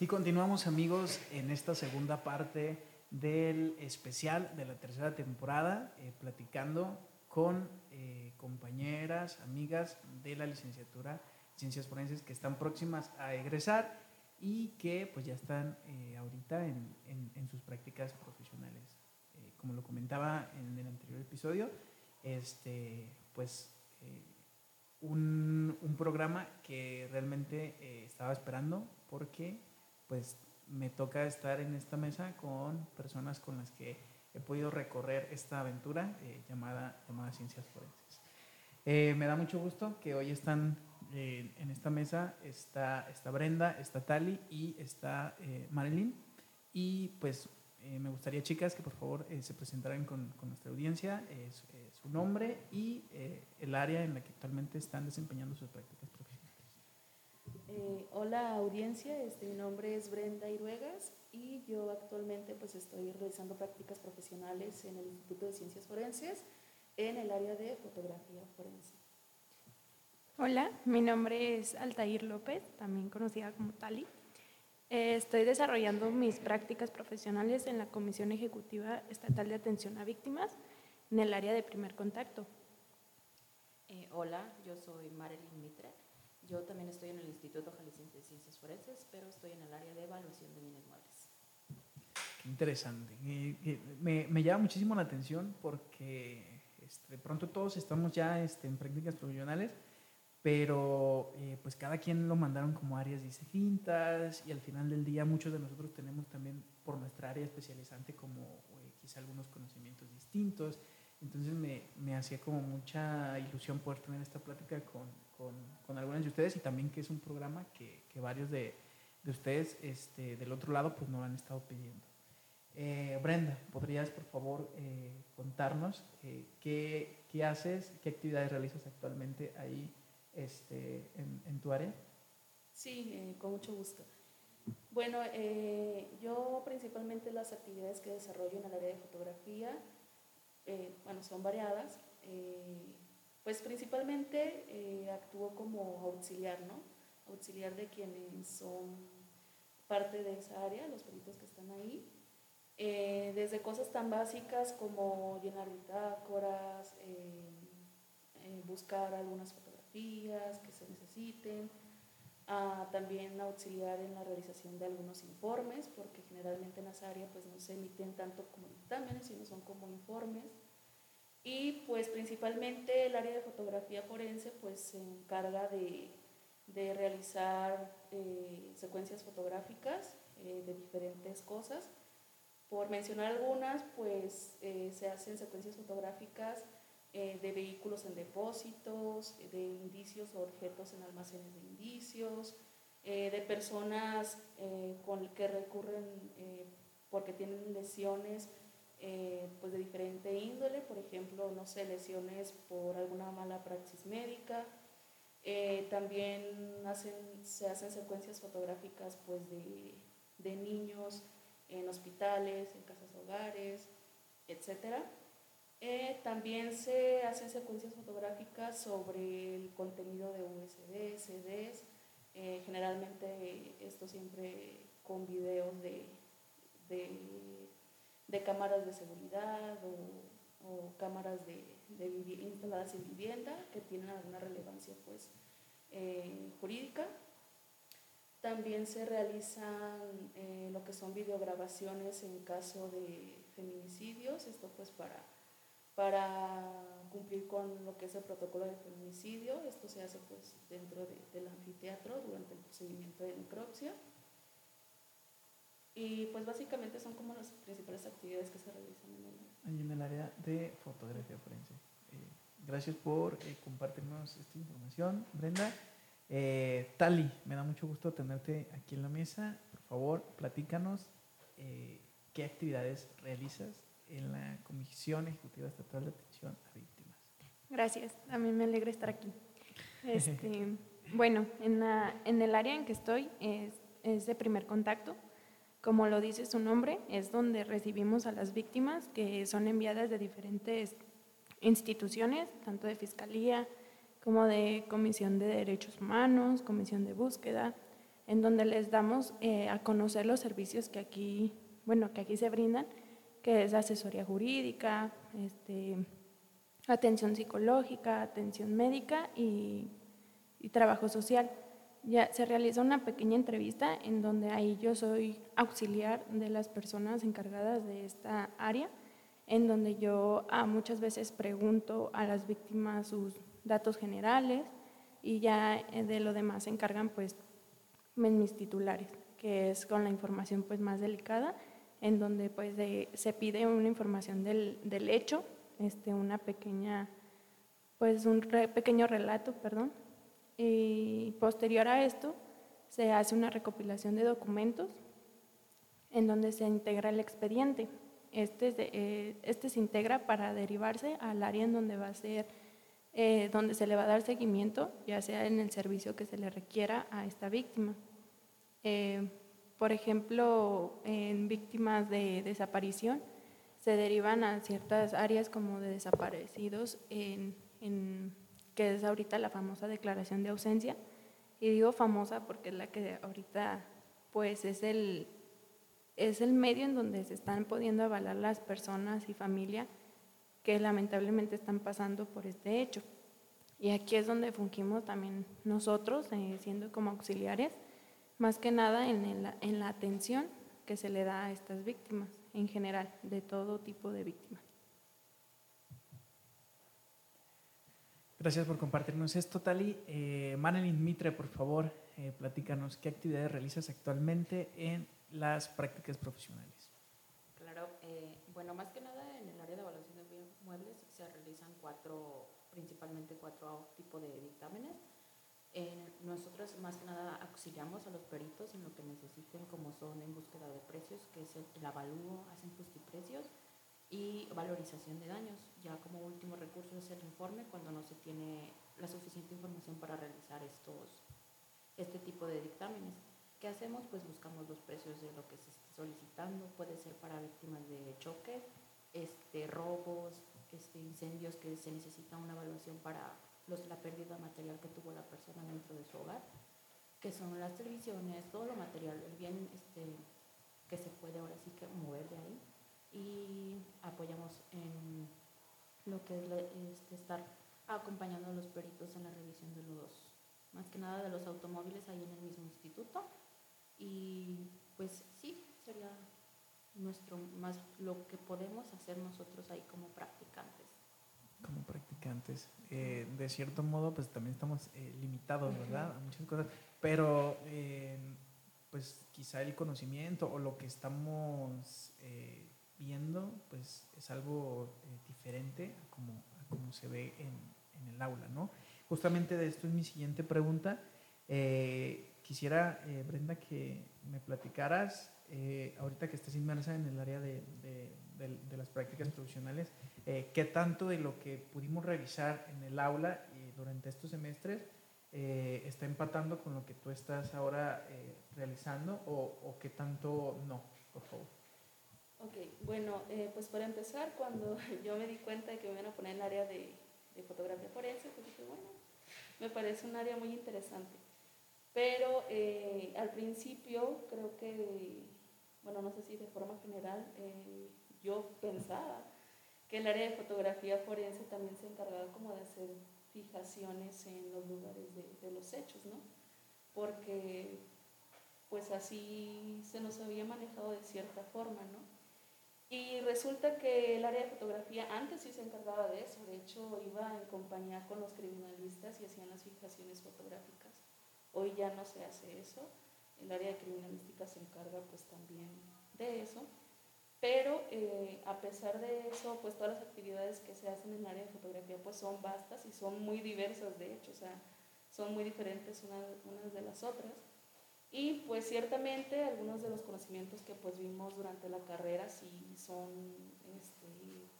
Y continuamos amigos en esta segunda parte del especial de la tercera temporada, eh, platicando con eh, compañeras, amigas de la licenciatura Ciencias Forenses que están próximas a egresar y que pues ya están eh, ahorita en, en, sus prácticas profesionales. como lo comentaba en el anterior episodio, este, pues un, un, programa que realmente estaba esperando porque pues me toca estar en esta mesa con personas con las que he podido recorrer esta aventura eh, llamada, llamada Ciencias Forenses. Eh, me da mucho gusto que hoy están eh, en esta mesa, está, está Brenda, está Tali y está Marilyn. Y pues me gustaría, chicas, que por favor se presentaran con, con nuestra audiencia, su nombre y el área en la que actualmente están desempeñando sus prácticas eh, hola audiencia, este, mi nombre es Brenda Iruegas y yo actualmente pues estoy realizando prácticas profesionales en el Instituto de Ciencias Forenses en el área de fotografía forense. Hola, mi nombre es Altair López, también conocida como Tali. Eh, estoy desarrollando mis prácticas profesionales en la Comisión Ejecutiva Estatal de Atención a Víctimas en el área de primer contacto. Eh, hola, yo soy Marilyn Mitre yo también estoy en el Instituto Jalisciense de Ciencias Forenses, pero estoy en el área de evaluación de bienes muebles. Qué interesante. Me, me, llama muchísimo la atención porque este, de pronto todos estamos ya este, en prácticas profesionales, pero eh, pues cada quien lo mandaron como áreas distintas y al final del día muchos de nosotros tenemos también por nuestra área especializante como eh, quizá algunos conocimientos distintos. Entonces me, me hacía como mucha ilusión poder tener esta plática con, con, con algunas de ustedes y también que es un programa que, que varios de, de, ustedes este, del otro lado pues no lo han estado pidiendo. Eh, Brenda, ¿podrías por favor eh, contarnos eh, qué, qué, haces, qué actividades realizas actualmente ahí este, en, en tu área? Sí, con mucho gusto. Bueno, yo principalmente las actividades que desarrollo en el área de fotografía, bueno, son variadas. Pues principalmente eh, actúo como auxiliar, ¿no? Auxiliar de quienes son parte de esa área, los peritos que están ahí. Eh, desde cosas tan básicas como llenar bitácoras, eh, buscar algunas fotografías que se necesiten, también auxiliar en la realización de algunos informes, porque generalmente en esa área pues no se emiten tanto como dictámenes, sino son como informes. Y pues principalmente el área de fotografía forense pues se encarga de, de realizar eh, secuencias fotográficas eh, de diferentes cosas. Por mencionar algunas, pues eh, se hacen secuencias fotográficas de vehículos en depósitos, de indicios o objetos en almacenes de indicios, de personas con que recurren porque tienen lesiones eh, pues de diferente índole, por ejemplo, no sé, lesiones por alguna mala praxis médica. Eh, también hacen, se hacen secuencias fotográficas pues de, de, niños en hospitales, en casas hogares, etc. Eh, también se hacen secuencias fotográficas sobre el contenido de USB, CDs, generalmente esto siempre con videos de, de de cámaras de seguridad o, cámaras de, instaladas en vivienda que tienen alguna relevancia pues, eh, jurídica. También se realizan eh, lo que son videograbaciones en caso de feminicidios, esto pues para, para cumplir con lo que es el protocolo de feminicidio, esto se hace pues dentro del anfiteatro durante el procedimiento de necropsia. Y pues básicamente son como las principales actividades que se realizan en el, en el área de fotografía forense. Eh, gracias por eh, compartirnos esta información, Brenda. Eh, Tali, me da mucho gusto tenerte aquí en la mesa. Por favor, platícanos qué actividades realizas en la Comisión Ejecutiva Estatal de Atención a Víctimas. Gracias, a mí me alegra estar aquí. Este, bueno, en, la, en el área en que estoy es, es de primer contacto. Como lo dice su nombre, es donde recibimos a las víctimas que son enviadas de diferentes instituciones, tanto de fiscalía como de Comisión de Derechos Humanos, Comisión de Búsqueda, en donde les damos eh, a conocer los servicios que aquí, bueno, que aquí se brindan, que es asesoría jurídica, este, atención psicológica, atención médica y, y trabajo social. Ya se realiza una pequeña entrevista en donde ahí yo soy auxiliar de las personas encargadas de esta área, en donde yo a muchas veces pregunto a las víctimas sus datos generales y ya eh, de lo demás se encargan pues mis titulares, que es con la información pues más delicada, en donde pues se pide una información del, del hecho, este, una pequeña, pues un pequeño relato, perdón, y posterior a esto se hace una recopilación de documentos en donde se integra el expediente. Este, eh, este se integra para derivarse al área en donde va a ser, eh, donde se le va a dar seguimiento, ya sea en el servicio que se le requiera a esta víctima. Eh, por ejemplo, en víctimas de desaparición, se derivan a ciertas áreas como de desaparecidos en que es ahorita la famosa declaración de ausencia. Y digo famosa porque es la que ahorita pues es el, es el medio en donde se están pudiendo avalar las personas y familia que lamentablemente están pasando por este hecho. Y aquí es donde fungimos también nosotros, eh, siendo como auxiliares, más que nada en, en la atención que se le da a estas víctimas, en general, de todo tipo de víctimas. Gracias por compartirnos esto, Tali. Eh, Manelin Mitre, por favor, eh, platícanos qué actividades realizas actualmente en las prácticas profesionales. Claro, eh, bueno, más que nada en el área de evaluación de muebles se realizan cuatro, principalmente cuatro tipos de dictámenes. nosotros más que nada auxiliamos a los peritos en lo que necesiten, como son en búsqueda de precios, que es el, el avalúo, hacen justiprecios, y valorización de daños. Ya como último recurso es el informe cuando no se tiene la suficiente información para realizar estos, este tipo de dictámenes. ¿Qué hacemos? Pues buscamos los precios de lo que se esté solicitando. Puede ser para víctimas de choque, este, robos, este, incendios que se necesita una evaluación para los, la pérdida material que tuvo la persona dentro de su hogar, que son las televisiones, todo lo material, el bien este, que se puede ahora sí que mover de ahí y apoyamos en lo que es este, estar acompañando a los peritos en la revisión de los, más que nada de los automóviles ahí en el mismo instituto. Y pues sí, sería nuestro más lo que podemos hacer nosotros ahí como practicantes. Como practicantes. Eh, de cierto modo, pues también estamos eh, limitados, ¿verdad? A muchas cosas. Pero, eh, pues quizá el conocimiento o lo que estamos viendo, pues es algo eh, diferente a como, como, se ve en, en, el aula, ¿no? Justamente de esto es mi siguiente pregunta. Eh, quisiera, eh, Brenda, que me platicaras, ahorita que estás inmersa en el área de, de, de, las prácticas profesionales, qué tanto de lo que pudimos revisar en el aula y durante estos semestres está empatando con lo que tú estás ahora realizando o, o qué tanto no, por favor. Ok, bueno, eh, pues para empezar, cuando yo me di cuenta de que me iban a poner en el área de, fotografía forense, pues dije, bueno, me parece un área muy interesante. Pero eh, al principio creo que, bueno, no sé si de forma general, eh, yo pensaba que el área de fotografía forense también se encargaba como de hacer fijaciones en los lugares de los hechos, ¿no? Porque pues así se nos había manejado de cierta forma, ¿no? Y resulta que el área de fotografía antes sí se encargaba de eso, de hecho iba en compañía con los criminalistas y hacían las fijaciones fotográficas. Hoy ya no se hace eso, el área de criminalística se encarga pues también de eso, pero eh, a pesar de eso, pues todas las actividades que se hacen en el área de fotografía pues son vastas y son muy diversas de hecho, o sea, son muy diferentes unas de las otras. Y pues ciertamente algunos de los conocimientos que pues vimos durante la carrera sí son este,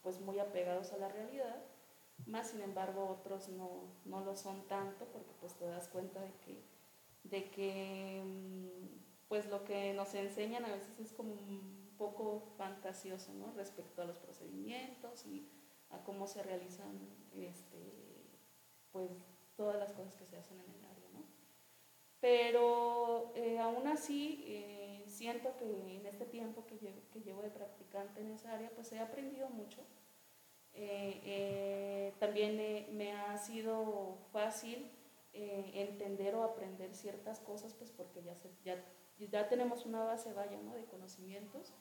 pues muy apegados a la realidad, más sin embargo otros no, no lo son tanto porque pues te das cuenta de que, de que mm, pues lo que nos enseñan a veces es como un poco fantasioso ¿no? respecto a los procedimientos y a cómo se realizan este, pues todas las cosas que se hacen en el. Pero eh, aún así, eh, siento que en este tiempo que llevo, que llevo de practicante en esa área, pues he aprendido mucho. Eh, también me ha sido fácil entender o aprender ciertas cosas, pues porque ya, ya, ya tenemos una base, vaya, ¿no? de conocimientos.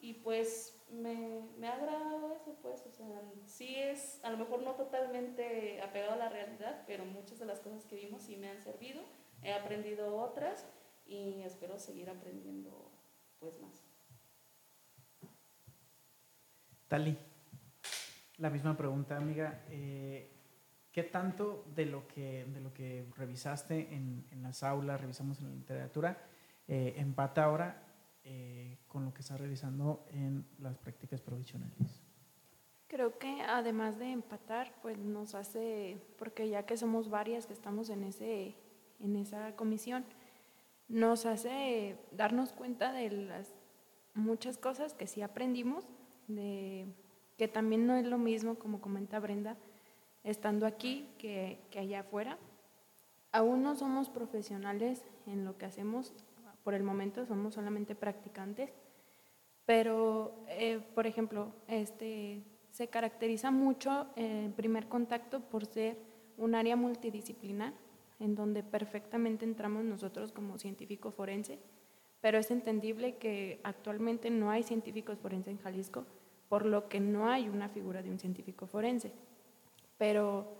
Y pues me, me, ha agradado eso, pues, o sea, sí es, a lo mejor no totalmente apegado a la realidad, pero muchas de las cosas que vimos sí me han servido He aprendido otras y espero seguir aprendiendo pues más. Tali, la misma pregunta, amiga. Eh, ¿Qué tanto de lo que, de lo que revisaste en, en las aulas, revisamos en la literatura, eh, empata ahora eh, con lo que estás revisando en las prácticas provisionales? Creo que además de empatar, pues nos hace, porque ya que somos varias que estamos en ese en esa comisión, nos hace darnos cuenta de las muchas cosas que sí aprendimos, de que también no es lo mismo, como comenta Brenda, estando aquí que, allá afuera. Aún no somos profesionales en lo que hacemos, por el momento somos solamente practicantes, pero, eh, por ejemplo, este, se caracteriza mucho el primer contacto por ser un área multidisciplinar en donde perfectamente entramos nosotros como científico forense, pero es entendible que actualmente no hay científicos forenses en Jalisco, por lo que no hay una figura de un científico forense. Pero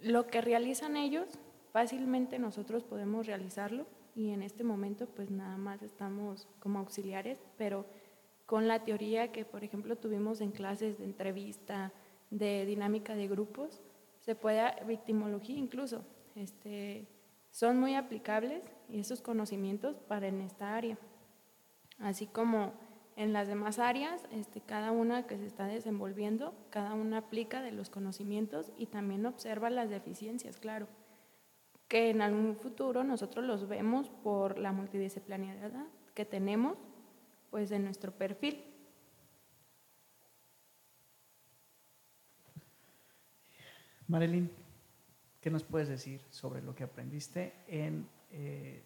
lo que realizan ellos, fácilmente nosotros podemos realizarlo y en este momento pues nada más estamos como auxiliares, pero con la teoría que por ejemplo tuvimos en clases de entrevista, de dinámica de grupos, se puede victimología incluso, este, son muy aplicables y esos conocimientos para en esta área. Así como en las demás áreas, este, cada una que se está desenvolviendo, cada una aplica de los conocimientos y también observa las deficiencias, claro, que en algún futuro nosotros los vemos por la multidisciplinaridad que tenemos pues en nuestro perfil. Marilyn, ¿Qué nos puedes decir sobre lo que aprendiste en, eh,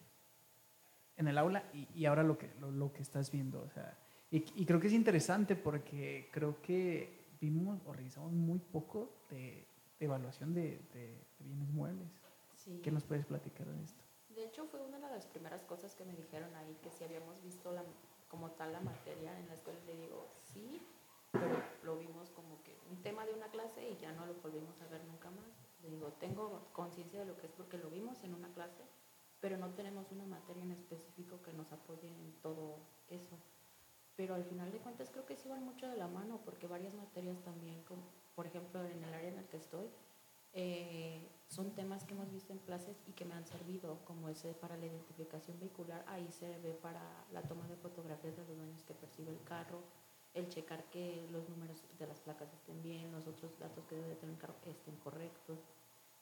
en el aula y, ahora lo que, lo, que estás viendo? O sea, y, creo que es interesante porque creo que vimos o revisamos muy poco de, evaluación de, bienes muebles. ¿Qué nos puedes platicar de esto? De hecho, fue una de las primeras cosas que me dijeron ahí, que si habíamos visto la, como tal la materia en la escuela, le digo, sí, pero lo vimos como que un tema de una clase y ya no lo volvimos a ver nunca más digo, tengo conciencia de lo que es porque lo vimos en una clase, pero no tenemos una materia en específico que nos apoye en todo eso. Pero al final de cuentas creo que sí van mucho de la mano, porque varias materias también, como, por ejemplo en el área en el que estoy, eh, son temas que hemos visto en clases y que me han servido, como ese para la identificación vehicular, ahí se ve para la toma de fotografías de los dueños que percibe el carro, el checar que los números de las placas estén bien, los otros datos que debe tener el carro estén correctos.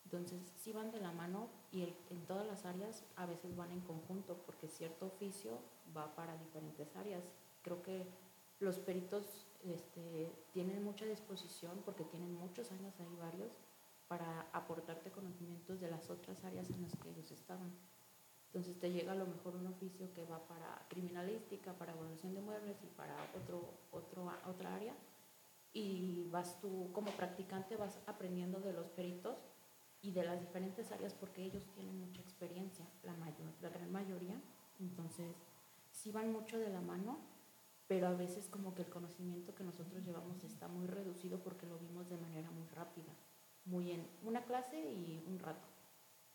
Entonces, sí van de la mano y en todas las áreas a veces van en conjunto porque cierto oficio va para diferentes áreas. Creo que los peritos este, tienen mucha disposición porque tienen muchos años ahí varios para aportarte conocimientos de las otras áreas en las que ellos estaban. Entonces te llega a lo mejor un oficio que va para criminalística, para evaluación de muebles y para otro, otro, otra área. Y vas tú como practicante, vas aprendiendo de los peritos y de las diferentes áreas porque ellos tienen mucha experiencia, la, mayor, la gran mayoría. Entonces sí van mucho de la mano, pero a veces como que el conocimiento que nosotros llevamos está muy reducido porque lo vimos de manera muy rápida, muy en una clase y un rato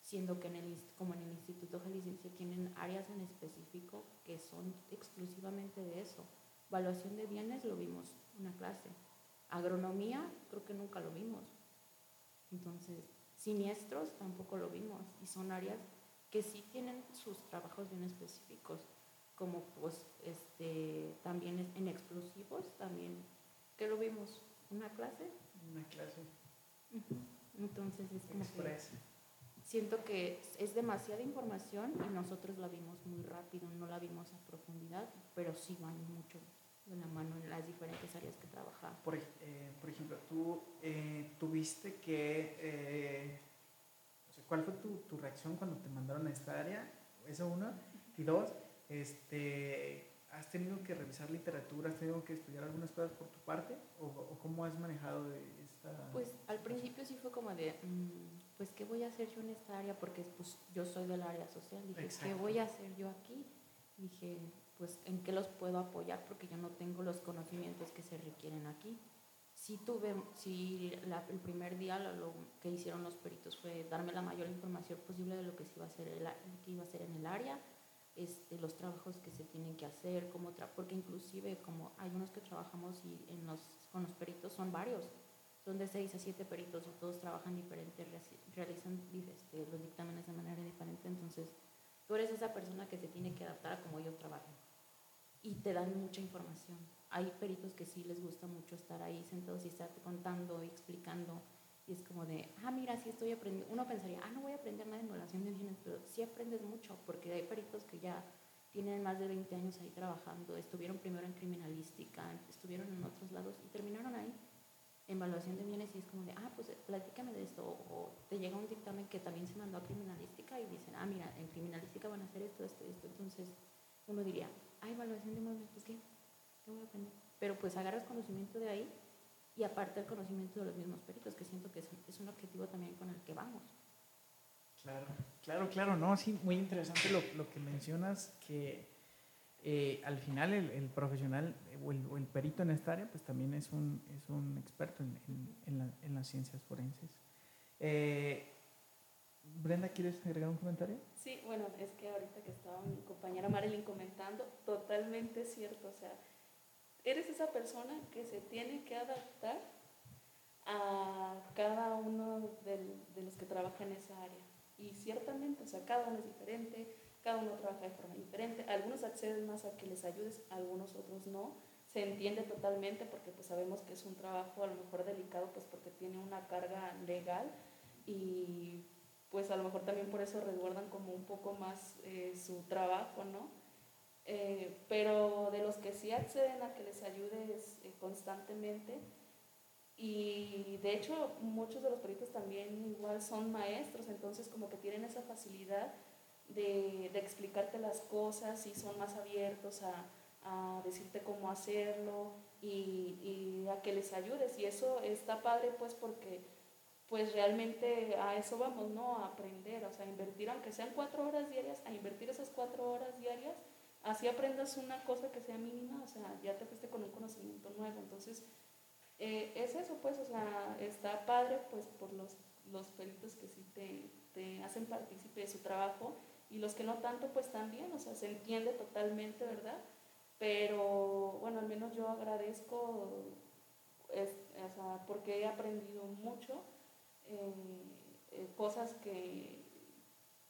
siendo que en el, como en el Instituto Jalisciense tienen áreas en específico que son exclusivamente de eso. Evaluación de bienes lo vimos una clase. Agronomía creo que nunca lo vimos. Entonces, siniestros tampoco lo vimos y son áreas que sí tienen sus trabajos bien específicos, como pues este también en explosivos también que lo vimos una clase. Una clase. Entonces es como siento que es demasiada información y nosotros la vimos muy rápido, no la vimos a profundidad, pero sí van mucho de la mano en las diferentes áreas que trabajaba. Por, eh, por ejemplo, tú eh, tuviste que, eh, ¿cuál fue tu, tu, reacción cuando te mandaron a esta área? Eso uno. Y dos, este, ¿has tenido que revisar literatura, has tenido que estudiar algunas cosas por tu parte? ¿O, o cómo has manejado esta...? Pues al principio sí fue como de, mm, pues ¿qué voy a hacer yo en esta área? Porque pues, yo soy del área social. Dije, ¿qué voy a hacer yo aquí? Dije, pues ¿en qué los puedo apoyar? Porque yo no tengo los conocimientos que se requieren aquí sí tuve, sí el primer día lo, que hicieron los peritos fue darme la mayor información posible de lo que se iba a hacer, el, que iba a hacer en el área, este, los trabajos que se tienen que hacer, cómo porque inclusive como hay unos que trabajamos y en los, con los peritos son varios, son de seis a siete peritos y todos trabajan diferente, realizan este, los dictámenes de manera diferente, entonces tú eres esa persona que se tiene que adaptar a cómo ellos trabajan y te dan mucha información hay peritos que sí les gusta mucho estar ahí sentados y estarte contando y explicando. Y es como de, ah, mira, sí estoy aprendiendo. Uno pensaría, ah, no voy a aprender nada en evaluación de bienes, pero sí aprendes mucho, porque hay peritos que ya tienen más de 20 años ahí trabajando, estuvieron primero en criminalística, estuvieron en otros lados y terminaron ahí evaluación de bienes y es como de, ah, pues platícame de esto, o te llega un dictamen que también se mandó a criminalística y dicen, ah, mira, en criminalística van a hacer esto, esto, esto, entonces uno diría, ah, evaluación de bienes, pues qué, pero pues agarras conocimiento de ahí y aparte el conocimiento de los mismos peritos, que siento que es, un objetivo también con el que vamos. Claro, claro, claro, no, sí, muy interesante lo, lo que mencionas, que eh, al final el, profesional o el, perito en esta área, pues también es un, es un experto en, en, en las ciencias forenses. Eh, Brenda, ¿quieres agregar un comentario? Sí, bueno, es que ahorita que estaba mi compañera Marilyn comentando, totalmente cierto, o sea, eres esa persona que se tiene que adaptar a cada uno de los que trabaja en esa área. Y ciertamente, o sea, cada uno es diferente, cada uno trabaja de forma diferente. Algunos acceden más a que les ayudes, algunos otros no. Se entiende totalmente porque pues sabemos que es un trabajo a lo mejor delicado, pues porque tiene una carga legal y pues a lo mejor también por eso resguardan como un poco más eh, su trabajo, ¿no? Eh, pero de los que sí acceden a que les ayudes eh, constantemente, y de hecho muchos de los peritos también igual son maestros, entonces como que tienen esa facilidad de, de explicarte las cosas y son más abiertos a, a decirte cómo hacerlo y, y, a que les ayudes. Y eso está padre pues porque pues realmente a eso vamos, ¿no? A aprender, o sea, invertir, aunque sean cuatro horas diarias, a invertir esas cuatro horas diarias así aprendas una cosa que sea mínima, o sea, ya te fuiste con un conocimiento nuevo. Entonces, eh, es eso, pues, o sea, está padre, pues, por los, los peritos que sí te, te hacen partícipe de su trabajo y los que no tanto, pues también, o sea, se entiende totalmente, ¿verdad? Pero, bueno, al menos yo agradezco, o sea, porque he aprendido mucho, eh, eh, cosas que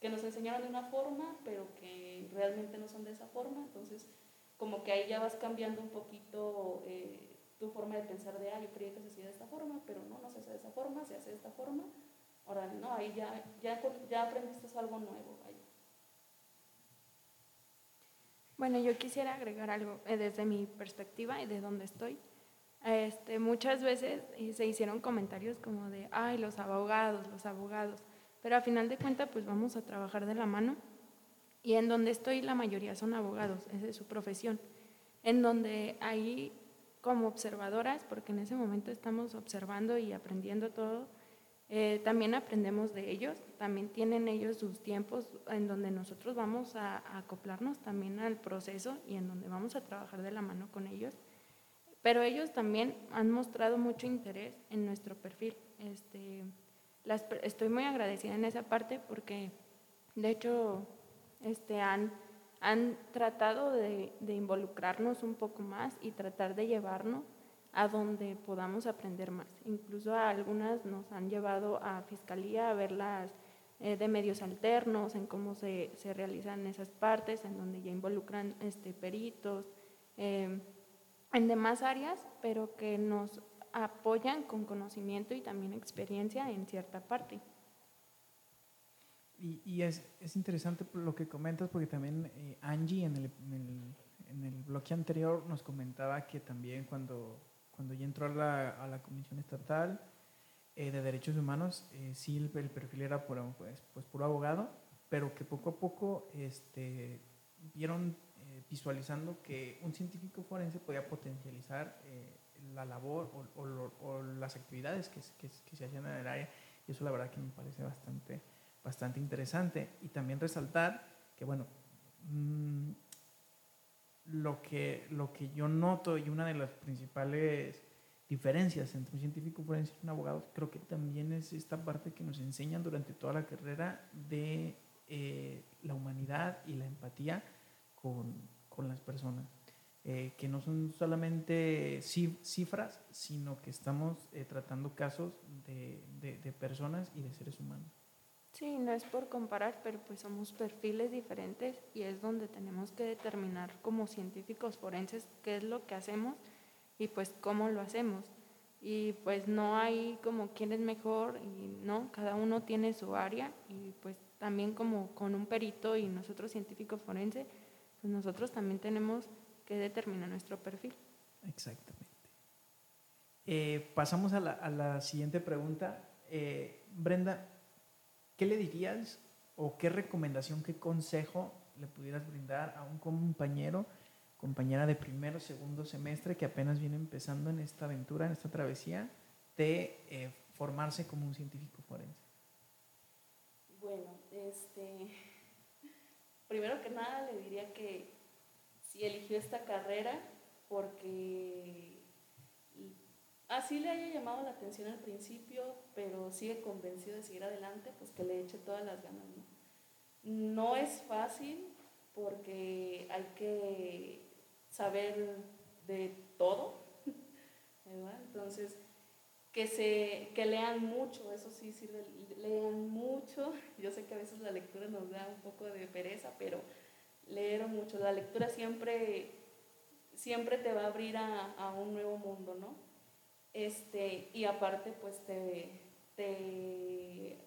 que nos enseñaron de una forma, pero que realmente no son de esa forma. Entonces, como que ahí ya vas cambiando un poquito eh, tu forma de pensar de, ah, yo creía que se hacía de esta forma, pero no, no se hace de esa forma, se hace de esta forma. Ahora, no, ahí ya, ya, ya aprendiste algo nuevo. Ahí. Bueno, yo quisiera agregar algo eh, desde mi perspectiva y de donde estoy. Este, muchas veces eh, se hicieron comentarios como de, ay, los abogados, los abogados. Pero a final de cuentas, pues vamos a trabajar de la mano. Y en donde estoy, la mayoría son abogados, esa es su profesión. En donde ahí, como observadoras, porque en ese momento estamos observando y aprendiendo todo, eh, también aprendemos de ellos, también tienen ellos sus tiempos en donde nosotros vamos a, acoplarnos también al proceso y en donde vamos a trabajar de la mano con ellos. Pero ellos también han mostrado mucho interés en nuestro perfil. Este, estoy muy agradecida en esa parte porque de hecho este, han, han tratado de, involucrarnos un poco más y tratar de llevarnos a donde podamos aprender más. Incluso a algunas nos han llevado a fiscalía a verlas eh, de medios alternos, en cómo se, se, realizan esas partes, en donde ya involucran este, peritos, eh, en demás áreas, pero que nos apoyan con conocimiento y también experiencia en cierta parte. Y, y es, es, interesante lo que comentas porque también eh, Angie en el, en, el, en el, bloque anterior nos comentaba que también cuando, cuando ya entró a la, a la comisión estatal, eh, de derechos humanos, eh, sí el, perfil era por, pues, pues, puro abogado, pero que poco a poco este, vieron eh, visualizando que un científico forense podía potencializar la labor o, o las actividades que, que, se- hacían en el área. Y eso la verdad que me parece bastante, bastante interesante. Y también resaltar que, bueno, mm, lo, que, lo que yo noto y una de las principales diferencias entre un científico y un abogado, creo que también es esta parte que nos enseñan durante toda la carrera de eh, la humanidad y la empatía con, con las personas. Eh, que no son solamente cif- cifras, sino que estamos eh, tratando casos de- de personas y de seres humanos. Sí, no es por comparar, pero pues somos perfiles diferentes y es donde tenemos que determinar como científicos forenses qué es lo que hacemos y pues cómo lo hacemos. Y pues no hay como quién es mejor y no, cada uno tiene su área y pues también como con un perito y nosotros científicos forenses, pues nosotros también tenemos que determinar nuestro perfil. Exactamente. Eh, pasamos a la, a la siguiente pregunta. Eh, Brenda, ¿qué le dirías o qué recomendación, qué consejo le pudieras brindar a un compañero, compañera de primero segundo semestre que apenas viene empezando en esta aventura, en esta travesía de eh, formarse como un científico forense? Bueno, este, primero que nada le diría que si eligió esta carrera porque así le haya llamado la atención al principio, pero sigue convencido de seguir adelante, pues que le eche todas las ganas, ¿no? No es fácil porque hay que saber de todo, ¿verdad? Entonces, que, se, que lean mucho, eso sí sirve, lean mucho. Yo sé que a veces la lectura nos da un poco de pereza, pero leer mucho. La lectura siempre, siempre te va a abrir a, a un nuevo mundo, ¿no? Este, y aparte, pues te, te,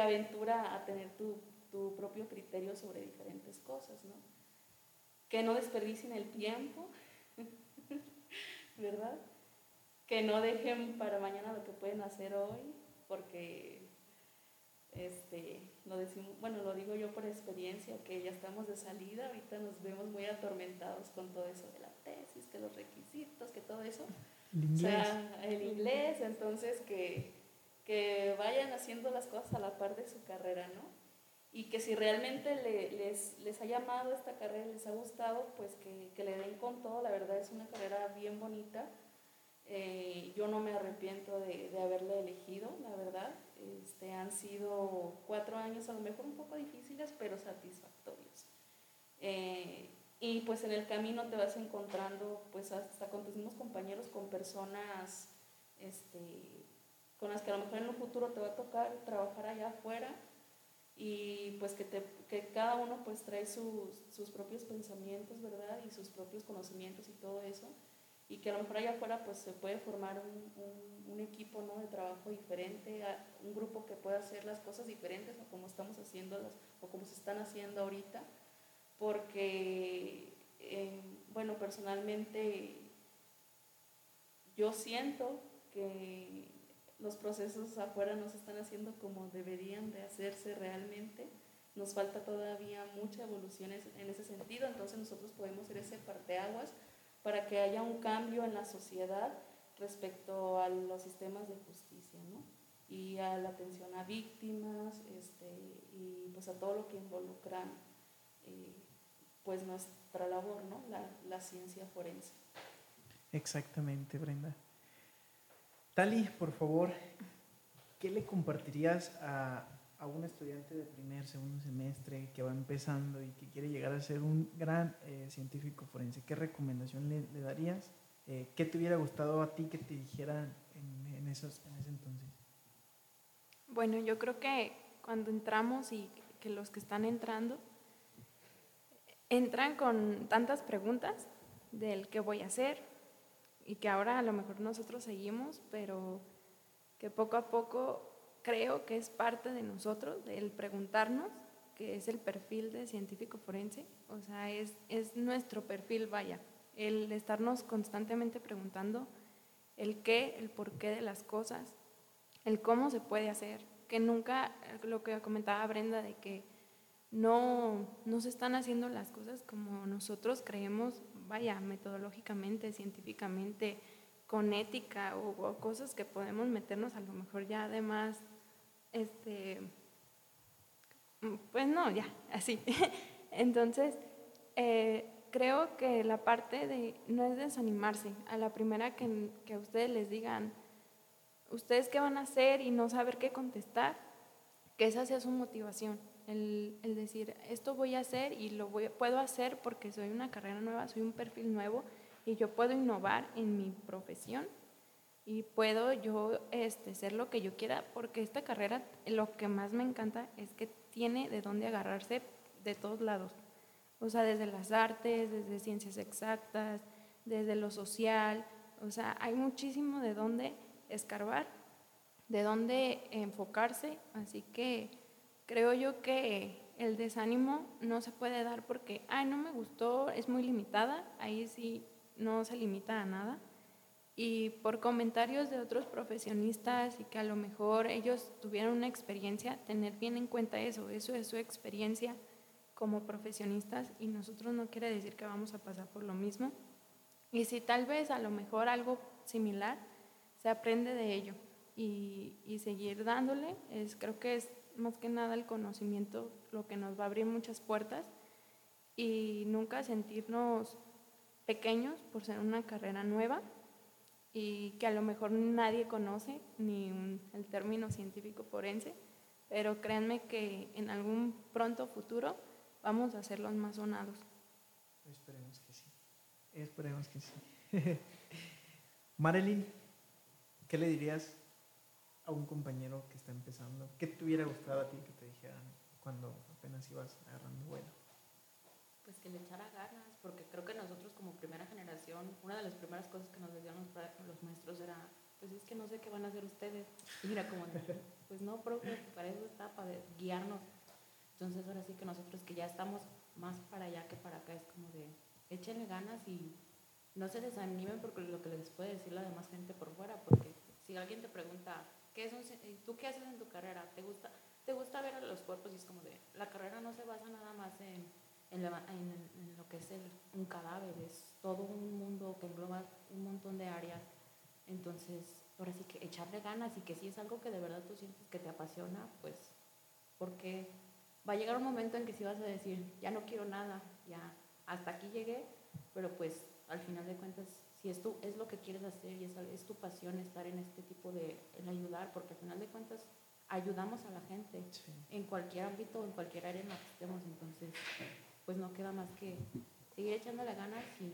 aventura a tener tu, tu propio criterio sobre diferentes cosas, ¿no? Que no desperdicien el tiempo, ¿verdad? que no dejen para mañana lo que pueden hacer hoy, porque este, lo decimos, bueno, lo digo yo por experiencia, que ya estamos de salida, ahorita nos vemos muy atormentados con todo eso de la tesis, que los requisitos, que todo eso. El O inglés. sea, el inglés, entonces que, que vayan haciendo las cosas a la par de su carrera, ¿no? Y que si realmente le- les, les ha llamado esta carrera, les ha gustado, pues que, que le den con todo, la verdad es una carrera bien bonita. Eh, yo no me arrepiento de, de haberle elegido, la verdad. Este, han sido cuatro años a lo mejor un poco difíciles, pero satisfactorios. Eh, y pues en el camino te vas encontrando, pues hasta con tus mismos compañeros, con personas este, con las que a lo mejor en un futuro te va a tocar trabajar allá afuera y pues que, te, que cada uno pues trae sus, sus propios pensamientos, ¿verdad? Y sus propios conocimientos y todo eso. Y que a lo mejor allá afuera pues se puede formar un, un, un equipo ¿no? de trabajo diferente, un grupo que pueda hacer las cosas diferentes a como estamos haciéndolas o como se están haciendo ahorita. Porque, eh, bueno, personalmente yo siento que los procesos afuera no se están haciendo como deberían de hacerse realmente. Nos falta todavía mucha evolución en ese sentido, entonces nosotros podemos ser ese parteaguas para que haya un cambio en la sociedad respecto a los sistemas de justicia, ¿no? Y a la atención a víctimas, este, y pues a todo lo que involucra eh, pues nuestra labor, ¿no? La, la ciencia forense. Exactamente, Brenda. Tali, por favor, ¿qué le compartirías a, a un estudiante de primer, segundo semestre que va empezando y que quiere llegar a ser un gran eh, científico forense? ¿Qué recomendación le, le darías? Eh, ¿Qué te hubiera gustado a ti que te dijeran en, en esos, en ese entonces? Bueno, yo creo que cuando entramos y que los que están entrando entran con tantas preguntas del qué voy a hacer y que ahora a lo mejor nosotros seguimos, pero que poco a poco creo que es parte de nosotros, del preguntarnos, que es el perfil de científico forense, o sea, es, es nuestro perfil, vaya, el estarnos constantemente preguntando el qué, el por qué de las cosas, el cómo se puede hacer, que nunca, lo que comentaba Brenda, de que no, no se están haciendo las cosas como nosotros creemos, vaya, metodológicamente, científicamente, con ética o, cosas que podemos meternos a lo mejor ya además, este, pues no, ya, así. Entonces, eh, creo que la parte de no es desanimarse a la primera que, que a ustedes les digan, ustedes qué van a hacer y no saber qué contestar, que esa sea su motivación, el, decir, esto voy a hacer y lo puedo hacer porque soy una carrera nueva, soy un perfil nuevo y yo puedo innovar en mi profesión y puedo yo este, ser lo que yo quiera, porque esta carrera lo que más me encanta es que tiene de dónde agarrarse de todos lados, o sea, desde las artes, desde ciencias exactas, desde lo social, o sea, hay muchísimo de dónde escarbar, de dónde enfocarse, así que creo yo que el desánimo no se puede dar porque, ay, no me gustó, es muy limitada, ahí sí no se limita a nada. Y por comentarios de otros profesionistas y que a lo mejor ellos tuvieron una experiencia, tener bien en cuenta eso, eso es su experiencia como profesionistas y nosotros no quiere decir que vamos a pasar por lo mismo. Y si tal vez a lo mejor algo similar, se aprende de ello y, y seguir dándole, es, creo que es más que nada el conocimiento lo que nos va a abrir muchas puertas y nunca sentirnos pequeños por ser una carrera nueva y que a lo mejor nadie conoce ni el término científico forense, pero créanme que en algún pronto futuro vamos a ser los más sonados. Esperemos que sí. Esperemos que sí. Marilyn, ¿qué le dirías a un compañero que está empezando? ¿Qué te hubiera gustado a ti que te dijeran cuando apenas ibas agarrando vuelo? pues que le echara ganas, porque creo que nosotros como primera generación, una de las primeras cosas que nos decían los, maestros era, pues es que no sé qué van a hacer ustedes. Y mira, como, pues no, profe, para eso está, para guiarnos. Entonces ahora sí que nosotros que ya estamos más para allá que para acá, es como de, échenle ganas y no se desanimen porque lo que les puede decir la demás gente por fuera, porque si alguien te pregunta, ¿qué es un, ¿tú qué haces en tu carrera? ¿Te gusta, ¿Te gusta ver a los cuerpos? Y es como de, la carrera no se basa nada más en en, lo que es un cadáver, es todo un mundo que engloba un montón de áreas. Entonces, ahora sí que echarle ganas y que si es algo que de verdad tú sientes que te apasiona, pues, porque va a llegar un momento en que si vas a decir, ya no quiero nada, ya hasta aquí llegué, pero pues al final de cuentas, si es, es lo que quieres hacer y es, es tu pasión estar en este tipo de, en ayudar, porque al final de cuentas ayudamos a la gente en cualquier ámbito, en cualquier área en la que estemos, entonces pues no queda más que seguir echándole ganas y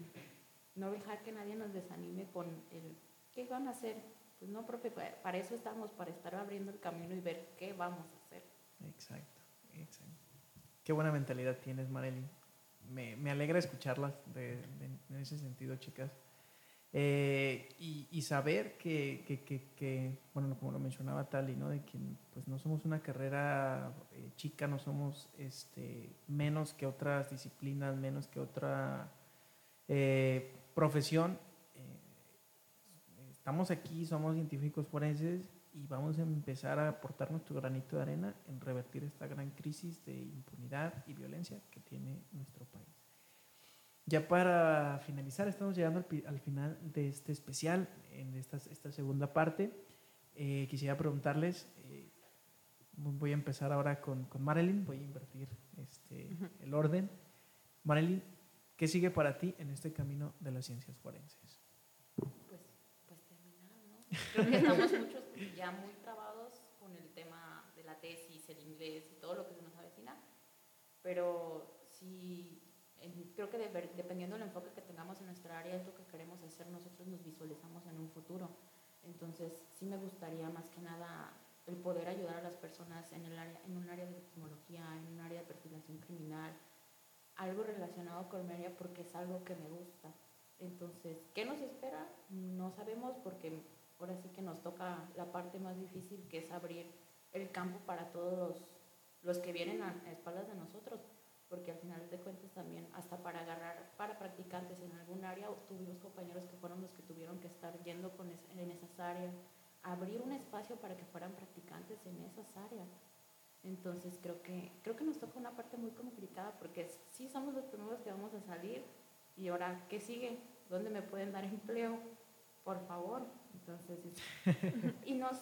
no dejar que nadie nos desanime con el ¿qué van a hacer? Pues no, profe, para eso estamos, para estar abriendo el camino y ver qué vamos a hacer. Exacto, exacto. Qué buena mentalidad tienes, Marely. Me, me alegra escucharlas de, en ese sentido, chicas. Eh, y, saber que, bueno, como lo mencionaba Tali, ¿no? De que pues no somos una carrera eh, chica, no somos este, menos que otras disciplinas, menos que otra eh, profesión. estamos aquí, somos científicos forenses y vamos a empezar a aportar nuestro granito de arena en revertir esta gran crisis de impunidad y violencia que tiene nuestro país. Ya para finalizar, estamos llegando al, final de este especial, en esta, esta segunda parte. Eh, quisiera preguntarles, eh, voy a empezar ahora con, con, Marilyn, voy a invertir este, el orden. Marilyn, ¿qué sigue para ti en este camino de las ciencias forenses? Pues, pues terminar, ¿no? Creo que estamos muchos ya muy trabados con el tema de la tesis, el inglés y todo lo que se nos avecina, pero si creo que dependiendo del enfoque que tengamos en nuestra área es lo que queremos hacer, nosotros nos visualizamos en un futuro. Entonces, sí me gustaría más que nada el poder ayudar a las personas en, el área, en un área de tecnología, en un área de perfilación criminal, algo relacionado con mi área porque es algo que me gusta. Entonces, ¿qué nos espera? No sabemos porque ahora sí que nos toca la parte más difícil que es abrir el campo para todos los, los que vienen a espaldas de nosotros porque al final de cuentas también hasta para agarrar, para practicantes en algún área, tuvimos compañeros que fueron los que tuvieron que estar yendo con en esas áreas, abrir un espacio para que fueran practicantes en esas áreas. Entonces creo que, creo que nos toca una parte muy complicada porque sí somos los primeros que vamos a salir y ahora, ¿qué sigue? ¿Dónde me pueden dar empleo? Por favor. Entonces, y, nos,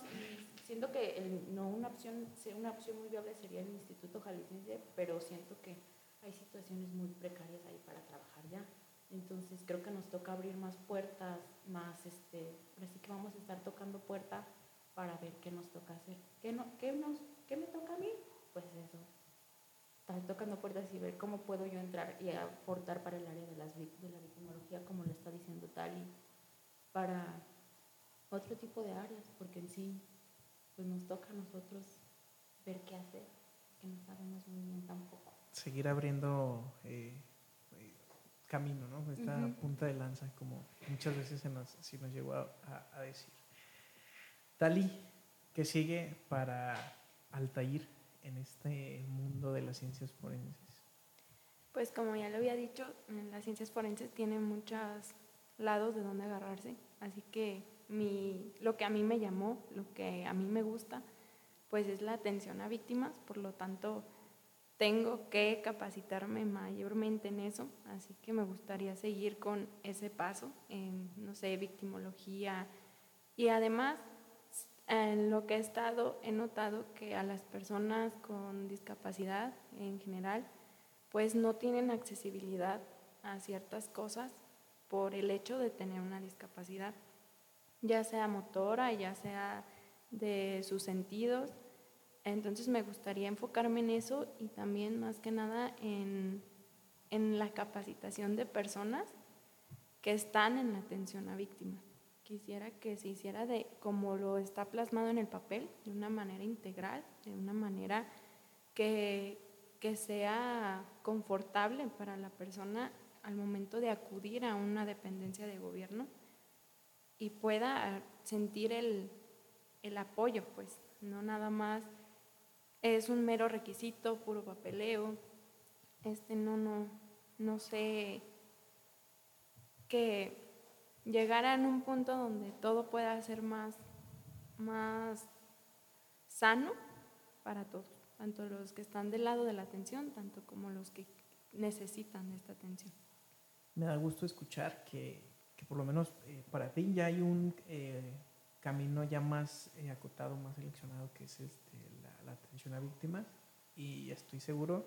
siento que no una opción, una opción muy viable sería el Instituto Jalisciense, pero siento que hay situaciones muy precarias ahí para trabajar ya. Entonces creo que nos toca abrir más puertas, más, este, así que vamos a estar tocando puertas para ver qué nos toca hacer. ¿Qué, no, qué, nos, ¿Qué me toca a mí? Pues eso, estar tocando puertas y ver cómo puedo yo entrar y aportar para el área de, las, de la victimología, como lo está diciendo Tali, para otro tipo de áreas, porque en sí, pues nos toca a nosotros ver qué hacer, que no sabemos muy bien tampoco. Seguir abriendo eh, eh, camino, ¿no? Esta punta de lanza, como muchas veces se nos, se nos llegó a, a decir. Tali, ¿qué sigue para Altair en este mundo de las ciencias forenses? Pues como ya lo había dicho, las ciencias forenses tienen muchos lados de donde agarrarse, así que mi, lo que a mí me llamó, lo que a mí me gusta, pues es la atención a víctimas, por lo tanto tengo que capacitarme mayormente en eso, así que me gustaría seguir con ese paso en, no sé, victimología y además en lo que he estado, he notado que a las personas con discapacidad en general, pues no tienen accesibilidad a ciertas cosas por el hecho de tener una discapacidad, ya sea motora, ya sea de sus sentidos. Entonces me gustaría enfocarme en eso y también más que nada en, en la capacitación de personas que están en la atención a víctimas. Quisiera que se hiciera de como lo está plasmado en el papel, de una manera integral, de una manera que, que sea confortable para la persona al momento de acudir a una dependencia de gobierno y pueda sentir el, el apoyo, pues no nada más es un mero requisito, puro papeleo, este no, no, no sé que llegar a un punto donde todo pueda ser más, más sano para todos, tanto los que están del lado de la atención, tanto como los que necesitan esta atención. Me da gusto escuchar que, que por lo menos eh, para ti ya hay un eh, camino ya más eh, acotado, más seleccionado, que es este, la, la, atención a víctimas y estoy seguro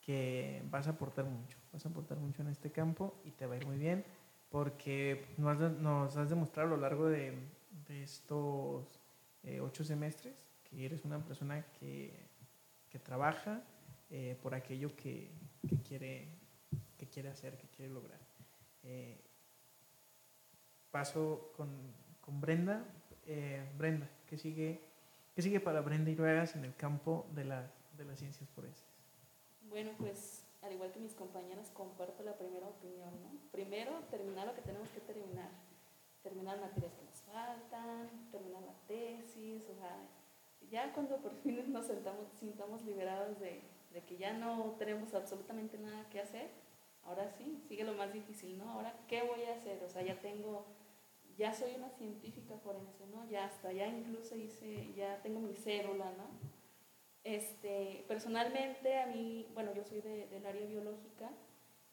que vas a aportar mucho, vas a aportar mucho en este campo y te va a ir muy bien porque nos has, demostrado a lo largo de, de estos eh, ocho semestres que eres una persona que, que trabaja eh, por aquello que, que, quiere, que quiere hacer, que quiere lograr. Eh, paso con, con Brenda. Brenda, ¿qué sigue, ¿qué sigue para Brenda Iruegas en el campo de, la, de las ciencias forenses? Bueno, pues al igual que mis compañeras, comparto la primera opinión. ¿no? Primero, terminar lo que tenemos que terminar. Terminar materias que nos faltan, terminar la tesis, o sea, ya cuando por fin nos sentamos, sintamos liberados de, de que ya no tenemos absolutamente nada que hacer, ahora sí, sigue lo más difícil, ¿no? Ahora, ¿qué voy a hacer? O sea, ya tengo, ya soy una científica forense, ¿no? Ya hasta, ya incluso hice, ya tengo mi célula, ¿no? Este, personalmente a mí, bueno, yo soy de, del área biológica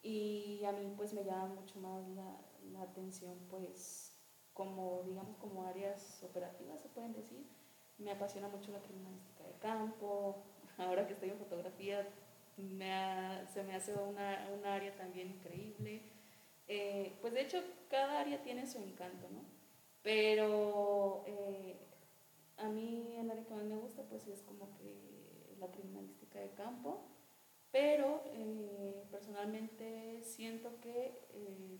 y a mí pues me llama mucho más la, la, atención pues como digamos como áreas operativas se pueden decir. Me apasiona mucho la criminalística de campo, ahora que estoy en fotografía me se me hace una, una, área también increíble. Eh, pues de hecho cada área tiene su encanto, ¿no? Pero eh, a mí el área que más me gusta pues es como que la criminalística de campo, pero eh, personalmente siento que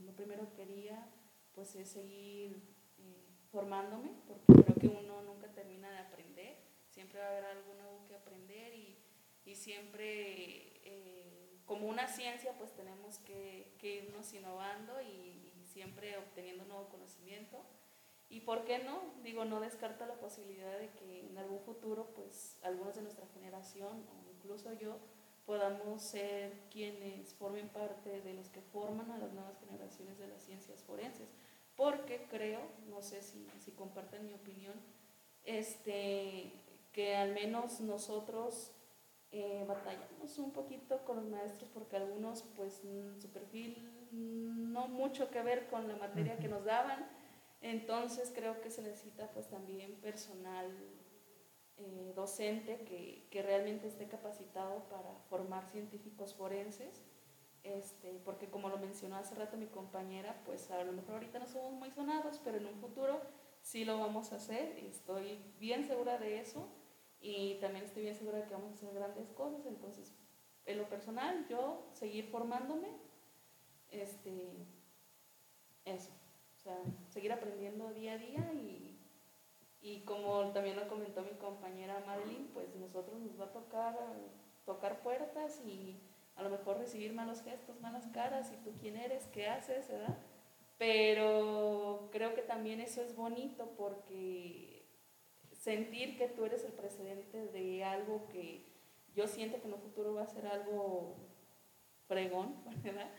lo primero que quería pues es seguir formándome, porque creo que uno nunca termina de aprender, siempre va a haber algo nuevo que aprender y, y siempre como una ciencia pues tenemos que, que irnos innovando y, y siempre obteniendo nuevo conocimiento. Y por qué no, digo, no descarta la posibilidad de que en algún futuro, pues, algunos de nuestra generación, o incluso yo, podamos ser quienes formen parte de los que forman a las nuevas generaciones de las ciencias forenses. Porque creo, no sé si, si comparten mi opinión, este, que al menos nosotros eh, batallamos un poquito con los maestros porque algunos, pues, mm, su perfil no mucho que ver con la materia que nos daban, entonces creo que se necesita pues también personal eh, docente que, que, realmente esté capacitado para formar científicos forenses, este, porque como lo mencionó hace rato mi compañera, pues a lo mejor ahorita no somos muy sonados, pero en un futuro sí lo vamos a hacer, y estoy bien segura de eso y también estoy bien segura de que vamos a hacer grandes cosas, entonces en lo personal yo seguir formándome, este, eso, o sea, seguir aprendiendo día a día y y como también lo comentó mi compañera Madeline, pues nosotros nos va a tocar tocar puertas y a lo mejor recibir malos gestos, malas caras, y tú quién eres, qué haces, ¿verdad? Pero creo que también eso es bonito porque sentir que tú eres el precedente de algo que yo siento que en un futuro va a ser algo fregón, ¿verdad?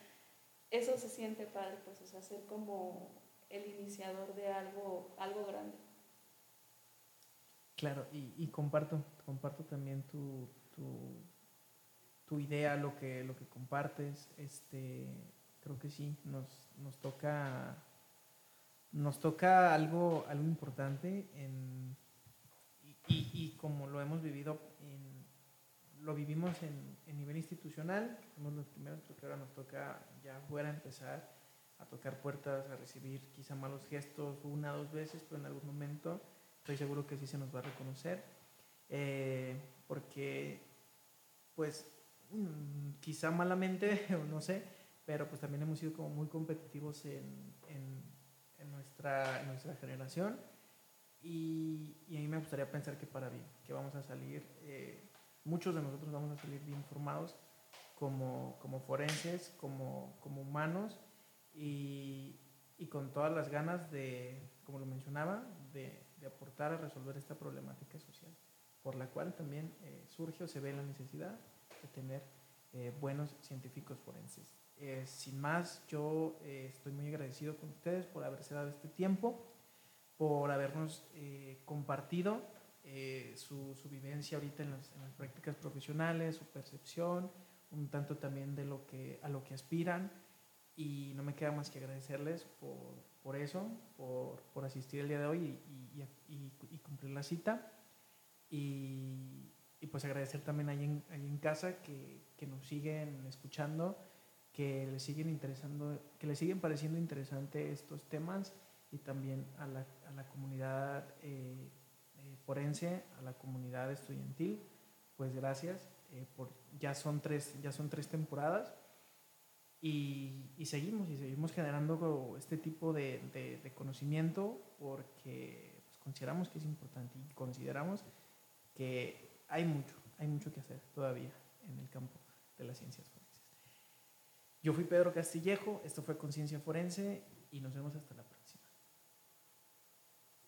Eso se siente padre, pues, o sea, ser como el iniciador de algo, algo grande. Claro, y, comparto, comparto también tu, tu, idea, lo que, lo que compartes. Este, creo que sí, nos, nos toca nos toca algo, algo importante en, y, y, como lo hemos vivido, en, lo vivimos en, en, nivel institucional, somos los primeros, porque ahora nos toca ya fuera empezar a tocar puertas, a recibir quizá malos gestos una o dos veces, pero en algún momento estoy seguro que sí se nos va a reconocer, eh, porque pues mm, quizá malamente, o no sé, pero pues también hemos sido como muy competitivos en, en, nuestra, nuestra generación y, a mí me gustaría pensar que para bien, que vamos a salir, eh, muchos de nosotros vamos a salir bien formados como, como forenses, como, como humanos y, y con todas las ganas de, como lo mencionaba, de, aportar a resolver esta problemática social, por la cual también eh, surge o se ve la necesidad de tener eh, buenos científicos forenses. Sin más, yo estoy muy agradecido con ustedes por haberse dado este tiempo, por habernos compartido su, su, vivencia ahorita en las, prácticas profesionales, su percepción, un tanto también de lo que, a lo que aspiran y no me queda más que agradecerles por, por eso, por, por, asistir el día de hoy y, cumplir la cita. Y, pues agradecer también ahí en, en casa que, que, nos siguen escuchando, que les siguen interesando, que les siguen pareciendo interesantes estos temas y también a la, a la comunidad eh, eh, forense, a la comunidad estudiantil, pues gracias. Eh, por, ya, son tres, ya son tres temporadas y, seguimos, y seguimos generando este tipo de, de, conocimiento porque pues, consideramos que es importante y consideramos que hay mucho, hay mucho que hacer todavía en el campo de las ciencias forenses. Yo fui Pedro Castillejo, esto fue Conciencia Forense y nos vemos hasta la próxima.